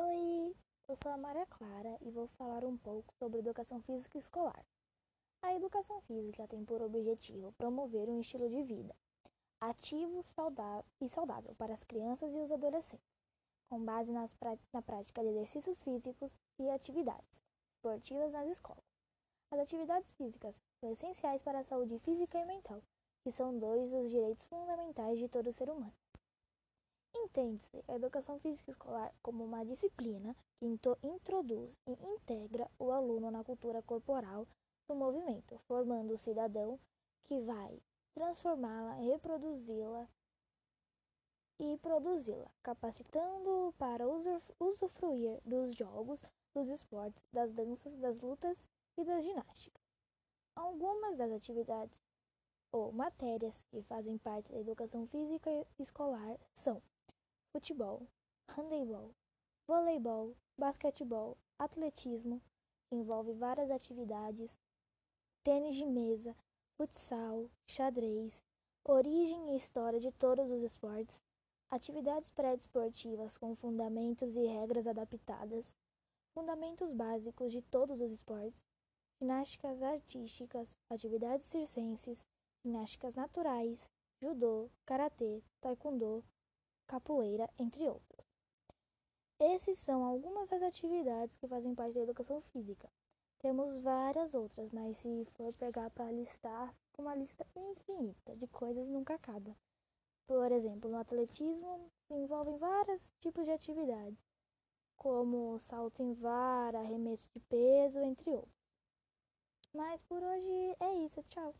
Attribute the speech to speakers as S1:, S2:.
S1: Oi, eu sou a Maria Clara e vou falar um pouco sobre educação física escolar. A educação física tem por objetivo promover um estilo de vida ativo e saudável para as crianças e os adolescentes, com base na prática de exercícios físicos e atividades esportivas nas escolas. As atividades físicas são essenciais para a saúde física e mental, que são dois dos direitos fundamentais de todo ser humano. Entende-se a educação física escolar como uma disciplina que introduz e integra o aluno na cultura corporal do movimento, formando o cidadão que vai transformá-la, reproduzi-la e produzi-la, capacitando-o para usufruir dos jogos, dos esportes, das danças, das lutas e das ginásticas. Algumas das atividades ou matérias que fazem parte da educação física escolar são futebol, handebol, voleibol, basquetebol, atletismo, que envolve várias atividades, tênis de mesa, futsal, xadrez, origem e história de todos os esportes, atividades pré-desportivas com fundamentos e regras adaptadas, fundamentos básicos de todos os esportes, ginásticas artísticas, atividades circenses, ginásticas naturais, judô, karatê, taekwondo, capoeira, entre outros. Esses são algumas das atividades que fazem parte da educação física. Temos várias outras, mas se for pegar para listar, uma lista infinita de coisas nunca acaba. Por exemplo, no atletismo se envolvem vários tipos de atividades, como salto em vara, arremesso de peso, entre outros. Mas por hoje é isso, tchau!